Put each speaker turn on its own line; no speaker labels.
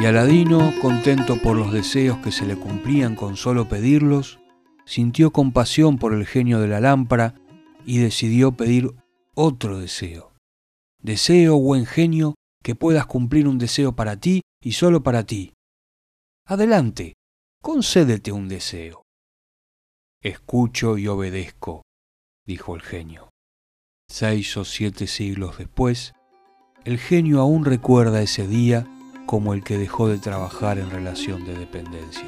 Y Aladino, contento por los deseos que se le cumplían con solo pedirlos, sintió compasión por el genio de la lámpara y decidió pedir otro deseo. Deseo, buen genio, que puedas cumplir un deseo para ti y solo para ti. Adelante, concédete un deseo. Escucho y obedezco, dijo el genio. Seis o siete siglos después, el genio aún recuerda ese día como el que dejó de trabajar en relación de dependencia.